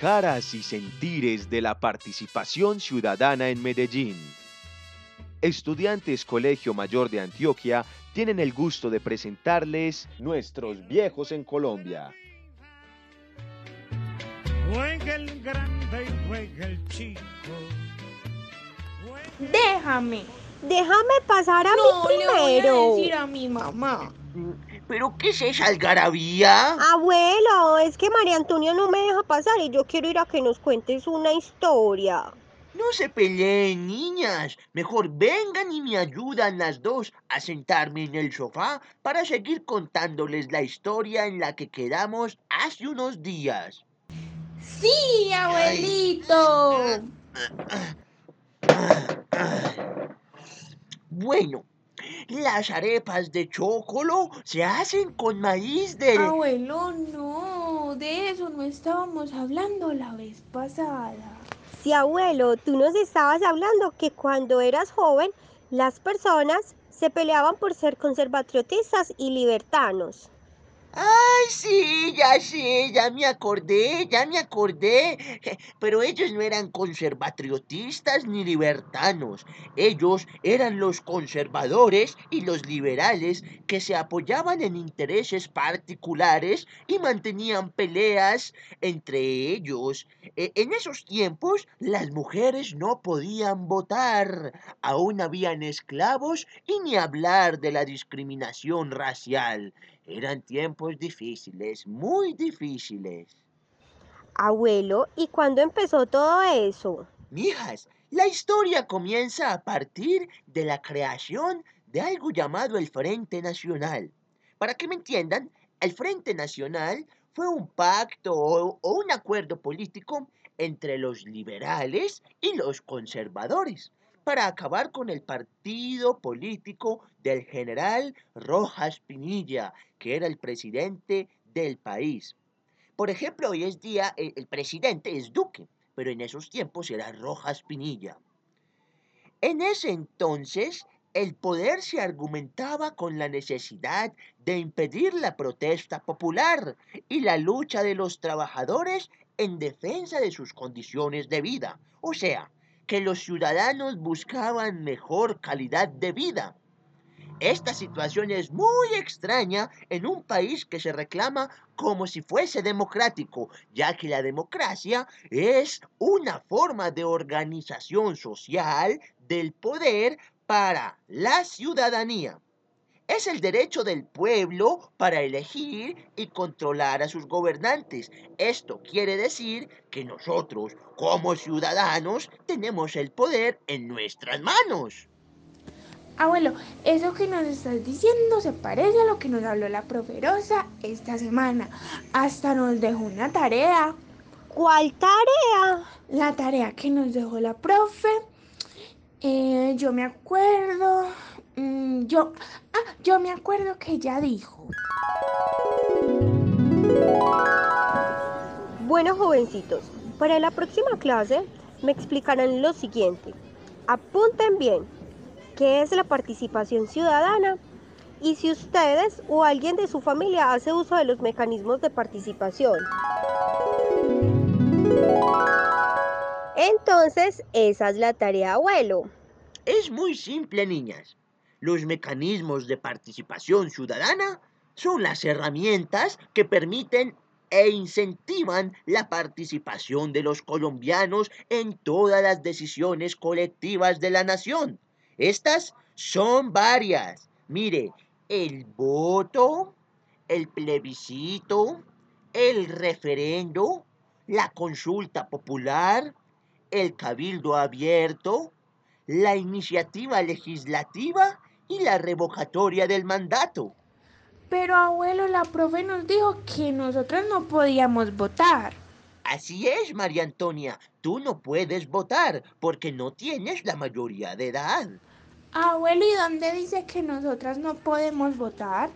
Caras y sentires de la participación ciudadana en Medellín. Estudiantes Colegio Mayor de Antioquia tienen el gusto de presentarles Nuestros Viejos en Colombia. Juega el grande y juega el chico. Déjame. Déjame pasar a no, mí le voy a primero. decir a mi mamá. ¿Pero qué es esa algarabía? Abuelo, es que María Antonia no me deja pasar y yo quiero ir a que nos cuentes una historia. No se peleen, niñas. Mejor vengan y me ayudan las dos a sentarme en el sofá para seguir contándoles la historia en la que quedamos hace unos días. Sí, abuelito. Bueno, las arepas de chocolo se hacen con maíz del... Abuelo, no. De eso no estábamos hablando la vez pasada. Sí, abuelo, tú nos estabas hablando que cuando eras joven las personas se peleaban por ser conservatriotistas y libertanos. Ay, sí, ya sé, ya me acordé, ya me acordé. Pero ellos no eran conservatriotistas ni libertanos. Ellos eran los conservadores y los liberales que se apoyaban en intereses particulares y mantenían peleas entre ellos. E- En esos tiempos las mujeres no podían votar, aún habían esclavos y ni hablar de la discriminación racial. Eran tiempos difíciles, muy difíciles. Abuelo, ¿y cuándo empezó todo eso? Mijas, la historia comienza a partir de la creación de algo llamado el Frente Nacional. Para que me entiendan, el Frente Nacional fue un pacto o, o un acuerdo político entre los liberales y los conservadores para acabar con el partido político del general Rojas Pinilla, que era el presidente del país. Por ejemplo, hoy es día eh, el presidente es Duque, pero en esos tiempos era Rojas Pinilla. En ese entonces, el poder se argumentaba con la necesidad de impedir la protesta popular y la lucha de los trabajadores en defensa de sus condiciones de vida. O sea, que los ciudadanos buscaban mejor calidad de vida. Esta situación es muy extraña en un país que se reclama como si fuese democrático, ya que la democracia es una forma de organización social del poder para la ciudadanía. Es el derecho del pueblo para elegir y controlar a sus gobernantes. Esto quiere decir que nosotros, como ciudadanos, tenemos el poder en nuestras manos. Abuelo, eso que nos estás diciendo se parece a lo que nos habló la proferosa esta semana. Hasta nos dejó una tarea. ¿Cuál tarea? La tarea que nos dejó la profe. eh, yo me acuerdo. Mm, yo. Ah, yo me acuerdo que ella dijo. Bueno, jovencitos, para la próxima clase me explicarán lo siguiente. Apunten bien qué es la participación ciudadana y si ustedes o alguien de su familia hace uso de los mecanismos de participación. Entonces, esa es la tarea, abuelo. Es muy simple, niñas. Los mecanismos de participación ciudadana son las herramientas que permiten e incentivan la participación de los colombianos en todas las decisiones colectivas de la nación. Estas son varias. Mire, el voto, el plebiscito, el referendo, la consulta popular, el cabildo abierto, la iniciativa legislativa y la revocatoria del mandato. Pero abuelo, la profe nos dijo que nosotros no podíamos votar. Así es, María Antonia, tú no puedes votar porque no tienes la mayoría de edad. Abuelo, ¿y dónde dice que nosotras no podemos votar?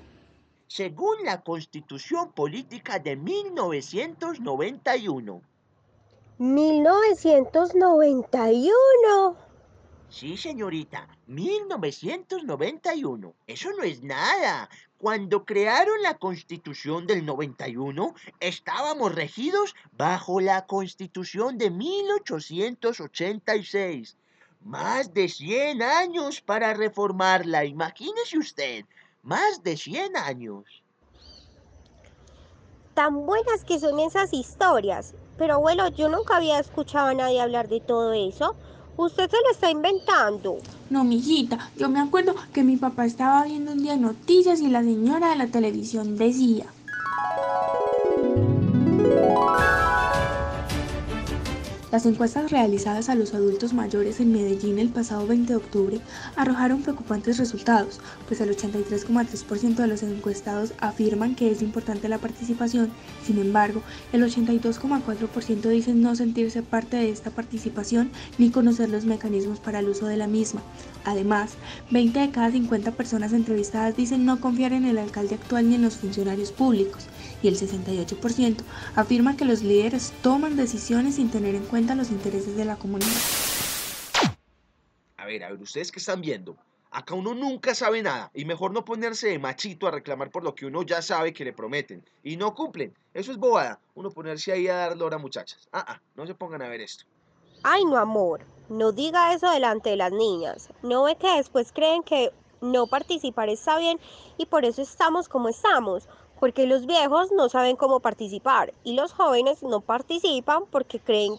Según la Constitución Política de 1991. 1991. Sí, señorita, 1991. Eso no es nada. Cuando crearon la Constitución del 91, estábamos regidos bajo la Constitución de 1886. Más de 100 años para reformarla, imagínese usted, más de 100 años. Tan buenas que son esas historias. Pero abuelo, yo nunca había escuchado a nadie hablar de todo eso. Usted se lo está inventando. No, mijita, yo me acuerdo que mi papá estaba viendo un día noticias y la señora de la televisión decía. Las encuestas realizadas a los adultos mayores en Medellín el pasado 20 de octubre arrojaron preocupantes resultados, pues el 83,3% de los encuestados afirman que es importante la participación, sin embargo, el 82,4% dicen no sentirse parte de esta participación ni conocer los mecanismos para el uso de la misma. Además, 20 de cada 50 personas entrevistadas dicen no confiar en el alcalde actual ni en los funcionarios públicos, y el 68% afirma que los líderes toman decisiones sin tener en cuenta los intereses de la comunidad. A ver, a ver, ustedes qué están viendo. Acá uno nunca sabe nada y mejor no ponerse de machito a reclamar por lo que uno ya sabe que le prometen y no cumplen. Eso es bobada. Uno ponerse ahí a dar lora, muchachas. Ah, ah, no se pongan a ver esto. Ay, no, amor, no diga eso delante de las niñas. ¿No ve que después creen que no participar está bien y por eso estamos como estamos? Porque los viejos no saben cómo participar y los jóvenes no participan porque creen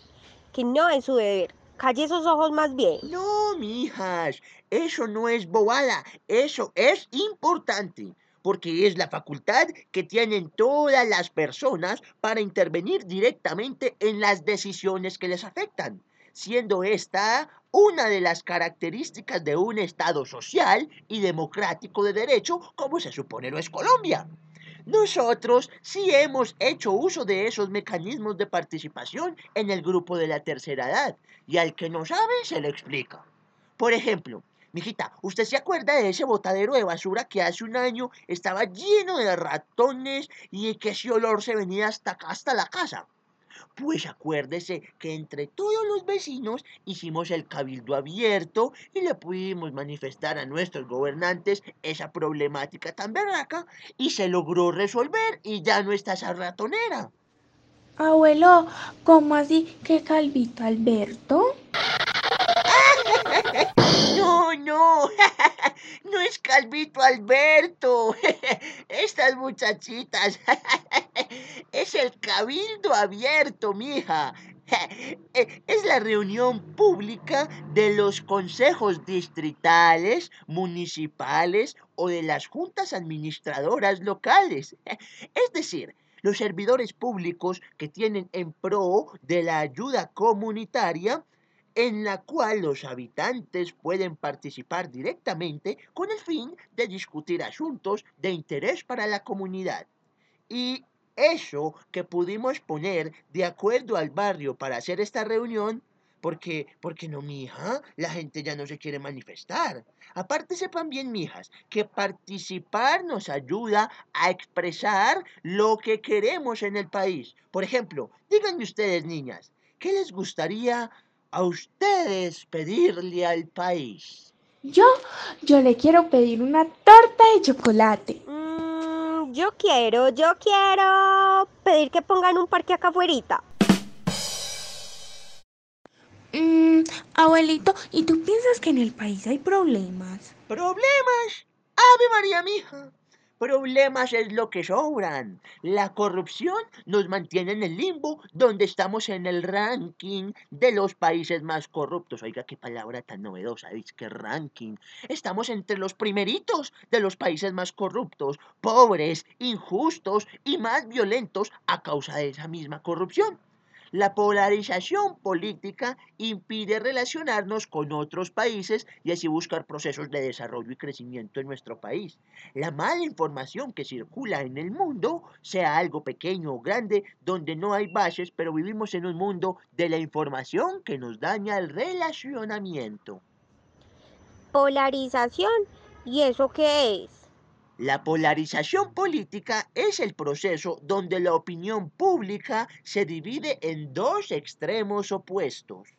que no es su deber. Calle esos ojos más bien. No, mijas, eso no es bobada, eso es importante, porque es la facultad que tienen todas las personas para intervenir directamente en las decisiones que les afectan, siendo esta una de las características de un Estado social y democrático de derecho como se supone lo es Colombia. Nosotros sí hemos hecho uso de esos mecanismos de participación en el grupo de la tercera edad, y al que no sabe se le explica. Por ejemplo, mijita, ¿usted se acuerda de ese botadero de basura que hace un año estaba lleno de ratones y que ese olor se venía hasta hasta la casa? Pues acuérdese que entre todos los vecinos hicimos el cabildo abierto y le pudimos manifestar a nuestros gobernantes esa problemática tan berraca y se logró resolver y ya no está esa ratonera. Abuelo, ¿cómo así que Calvito Alberto? No, no, es Calvito Alberto. Estas muchachitas. Es el cabildo abierto, mija. Es la reunión pública de los consejos distritales, municipales o de las juntas administradoras locales. Es decir, los servidores públicos que tienen en pro de la ayuda comunitaria en la cual los habitantes pueden participar directamente con el fin de discutir asuntos de interés para la comunidad. Y eso que pudimos poner de acuerdo al barrio para hacer esta reunión, porque, porque no, mija, la gente ya no se quiere manifestar. Aparte sepan bien, mijas, que participar nos ayuda a expresar lo que queremos en el país. Por ejemplo, díganme ustedes, niñas, ¿qué les gustaría a ustedes pedirle al país? Yo, yo le quiero pedir una torta de chocolate. Mm, yo quiero, yo quiero pedir que pongan un parque acá afuera. Mm, abuelito, ¿y tú piensas que en el país hay problemas? ¿Problemas? Ave María, mija. Problemas es lo que sobran. La corrupción nos mantiene en el limbo donde estamos en el ranking de los países más corruptos. Oiga, qué palabra tan novedosa, ¿veis? ¿Qué ranking? Estamos entre los primeritos de los países más corruptos, pobres, injustos y más violentos a causa de esa misma corrupción. La polarización política impide relacionarnos con otros países y así buscar procesos de desarrollo y crecimiento en nuestro país. La mala información que circula en el mundo, sea algo pequeño o grande, donde no hay bases, pero vivimos en un mundo de la información que nos daña el relacionamiento. Polarización. ¿Y eso qué es? La polarización política es el proceso donde la opinión pública se divide en dos extremos opuestos.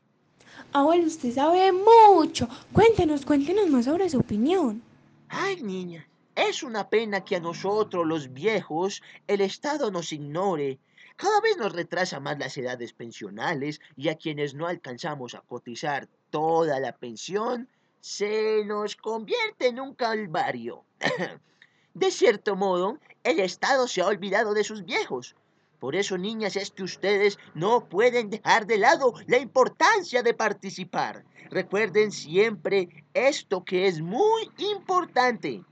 Abuelo, usted sabe mucho. Cuéntenos, cuéntenos más sobre su opinión. Ay, niña, es una pena que a nosotros, los viejos, el Estado nos ignore. Cada vez nos retrasa más las edades pensionales y a quienes no alcanzamos a cotizar toda la pensión, se nos convierte en un calvario. De cierto modo, el Estado se ha olvidado de sus viejos. Por eso, niñas, es que ustedes no pueden dejar de lado la importancia de participar. Recuerden siempre esto que es muy importante.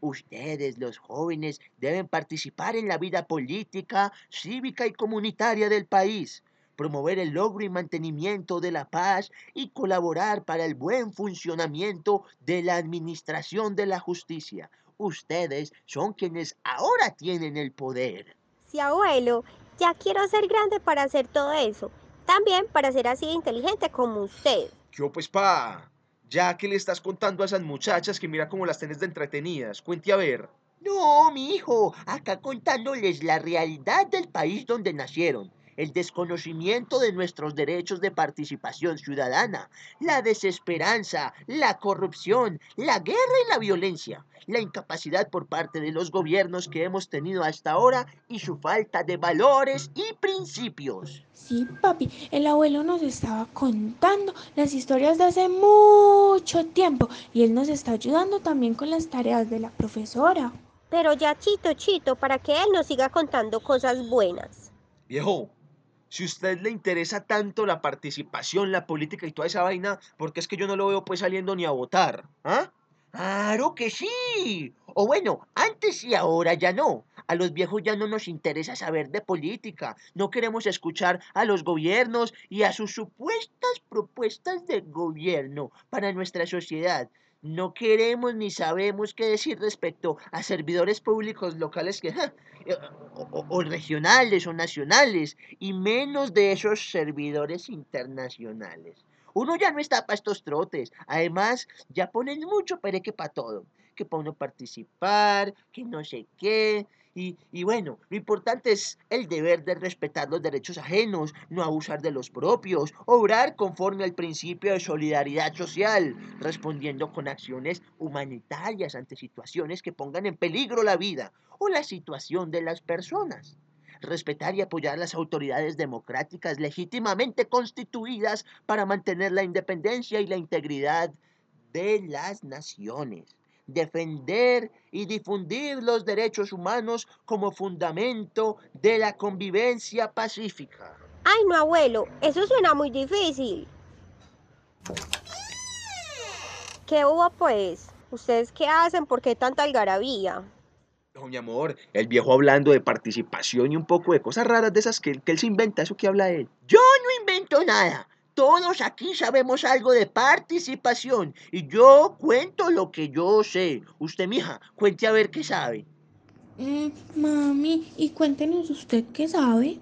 Ustedes, los jóvenes, deben participar en la vida política, cívica y comunitaria del país, promover el logro y mantenimiento de la paz y colaborar para el buen funcionamiento de la administración de la justicia. Ustedes son quienes ahora tienen el poder. Sí, abuelo, ya quiero ser grande para hacer todo eso. También para ser así de inteligente como usted. ¿Qué pues, pa? Ya que le estás contando a esas muchachas que mira cómo las tenés de entretenidas. Cuente a ver. No, mi hijo, acá contándoles la realidad del país donde nacieron, el desconocimiento de nuestros derechos de participación ciudadana, la desesperanza, la corrupción, la guerra y la violencia, la incapacidad por parte de los gobiernos que hemos tenido hasta ahora y su falta de valores y principios. Sí, papi, el abuelo nos estaba contando las historias de hace mucho tiempo y él nos está ayudando también con las tareas de la profesora. Pero ya chito, chito, para que él nos siga contando cosas buenas. Viejo, si usted le interesa tanto la participación, la política y toda esa vaina, porque es que yo no lo veo pues saliendo ni a votar, ¿ah? Claro que sí. O bueno, antes y ahora ya no. A los viejos ya no nos interesa saber de política. No queremos escuchar a los gobiernos y a sus supuestas propuestas de gobierno para nuestra sociedad. No queremos ni sabemos qué decir respecto a servidores públicos locales que, eh, o, regionales o nacionales, y menos de esos servidores internacionales. Uno ya no está para estos trotes. Además, ya ponen mucho pereque para todo. Que para uno participar, que no sé qué. Y, bueno, lo importante es el deber de respetar los derechos ajenos, no abusar de los propios, obrar conforme al principio de solidaridad social, respondiendo con acciones humanitarias ante situaciones que pongan en peligro la vida o la situación de las personas. Respetar y apoyar las autoridades democráticas legítimamente constituidas para mantener la independencia y la integridad de las naciones, defender y difundir los derechos humanos como fundamento de la convivencia pacífica. Ay, no, abuelo, eso suena muy difícil. ¿Qué hubo, pues? ¿Ustedes qué hacen? ¿Por qué tanta algarabía? No, mi amor, el viejo hablando de participación y un poco de cosas raras de esas que, que él se inventa, eso que habla él. Yo no invento nada. Todos aquí sabemos algo de participación y yo cuento lo que yo sé. Usted, mija, cuente a ver qué sabe. Mm, mami, y cuéntenos usted qué sabe.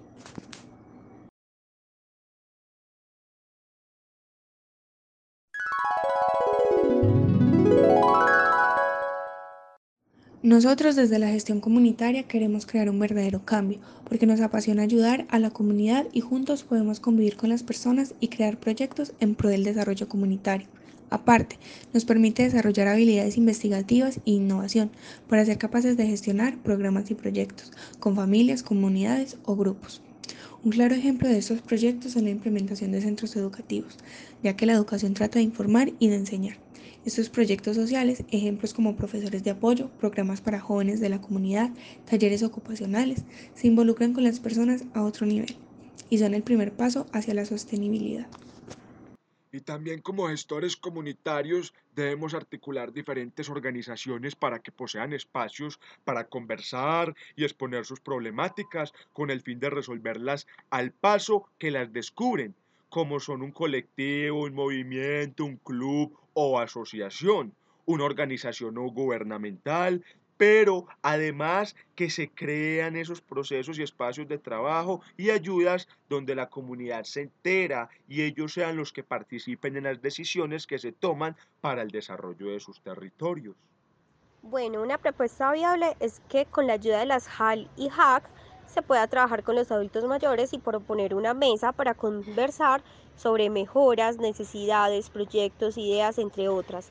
Nosotros desde la gestión comunitaria queremos crear un verdadero cambio, porque nos apasiona ayudar a la comunidad y juntos podemos convivir con las personas y crear proyectos en pro del desarrollo comunitario. Aparte, nos permite desarrollar habilidades investigativas e innovación para ser capaces de gestionar programas y proyectos con familias, comunidades o grupos. Un claro ejemplo de estos proyectos es la implementación de centros educativos, ya que la educación trata de informar y de enseñar. Estos proyectos sociales, ejemplos como profesores de apoyo, programas para jóvenes de la comunidad, talleres ocupacionales, se involucran con las personas a otro nivel y son el primer paso hacia la sostenibilidad. Y también como gestores comunitarios debemos articular diferentes organizaciones para que posean espacios para conversar y exponer sus problemáticas con el fin de resolverlas al paso que las descubren como son un colectivo, un movimiento, un club o asociación, una organización no gubernamental, pero además que se crean esos procesos y espacios de trabajo y ayudas donde la comunidad se entera y ellos sean los que participen en las decisiones que se toman para el desarrollo de sus territorios. Bueno, una propuesta viable es que con la ayuda de las HAL y HAC se pueda trabajar con los adultos mayores y proponer una mesa para conversar sobre mejoras, necesidades, proyectos, ideas, entre otras,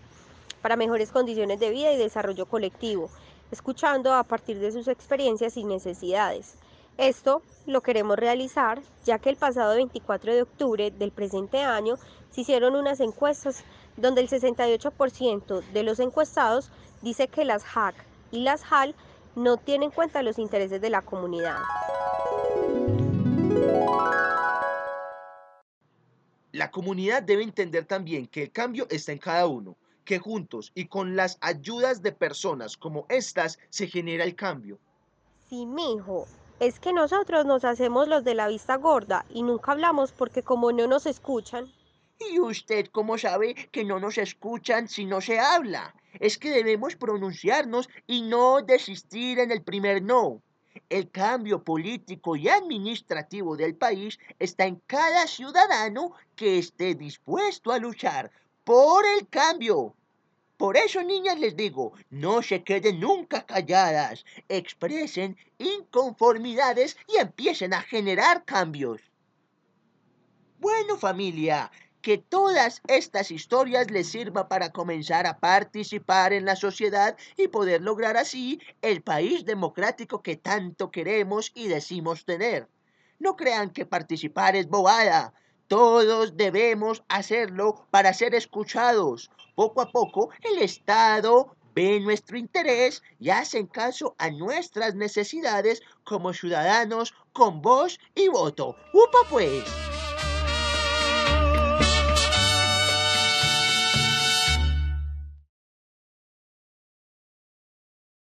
para mejores condiciones de vida y desarrollo colectivo, escuchando a partir de sus experiencias y necesidades. Esto lo queremos realizar ya que el pasado 24 de octubre del presente año se hicieron unas encuestas donde el 68% de los encuestados dice que las HAC y las HAL no tienen en cuenta los intereses de la comunidad. La comunidad debe entender también que el cambio está en cada uno, que juntos y con las ayudas de personas como estas se genera el cambio. Sí, mijo, es que nosotros nos hacemos los de la vista gorda y nunca hablamos porque como no nos escuchan. ¿Y usted cómo sabe que no nos escuchan si no se habla? Es que debemos pronunciarnos y no desistir en el primer no. El cambio político y administrativo del país está en cada ciudadano que esté dispuesto a luchar por el cambio. Por eso, niñas, les digo, no se queden nunca calladas, expresen inconformidades y empiecen a generar cambios. Bueno, familia, que todas estas historias les sirva para comenzar a participar en la sociedad y poder lograr así el país democrático que tanto queremos y decimos tener. No crean que participar es bobada. Todos debemos hacerlo para ser escuchados. Poco a poco el Estado ve nuestro interés y hacen caso a nuestras necesidades como ciudadanos con voz y voto. ¡Upa pues!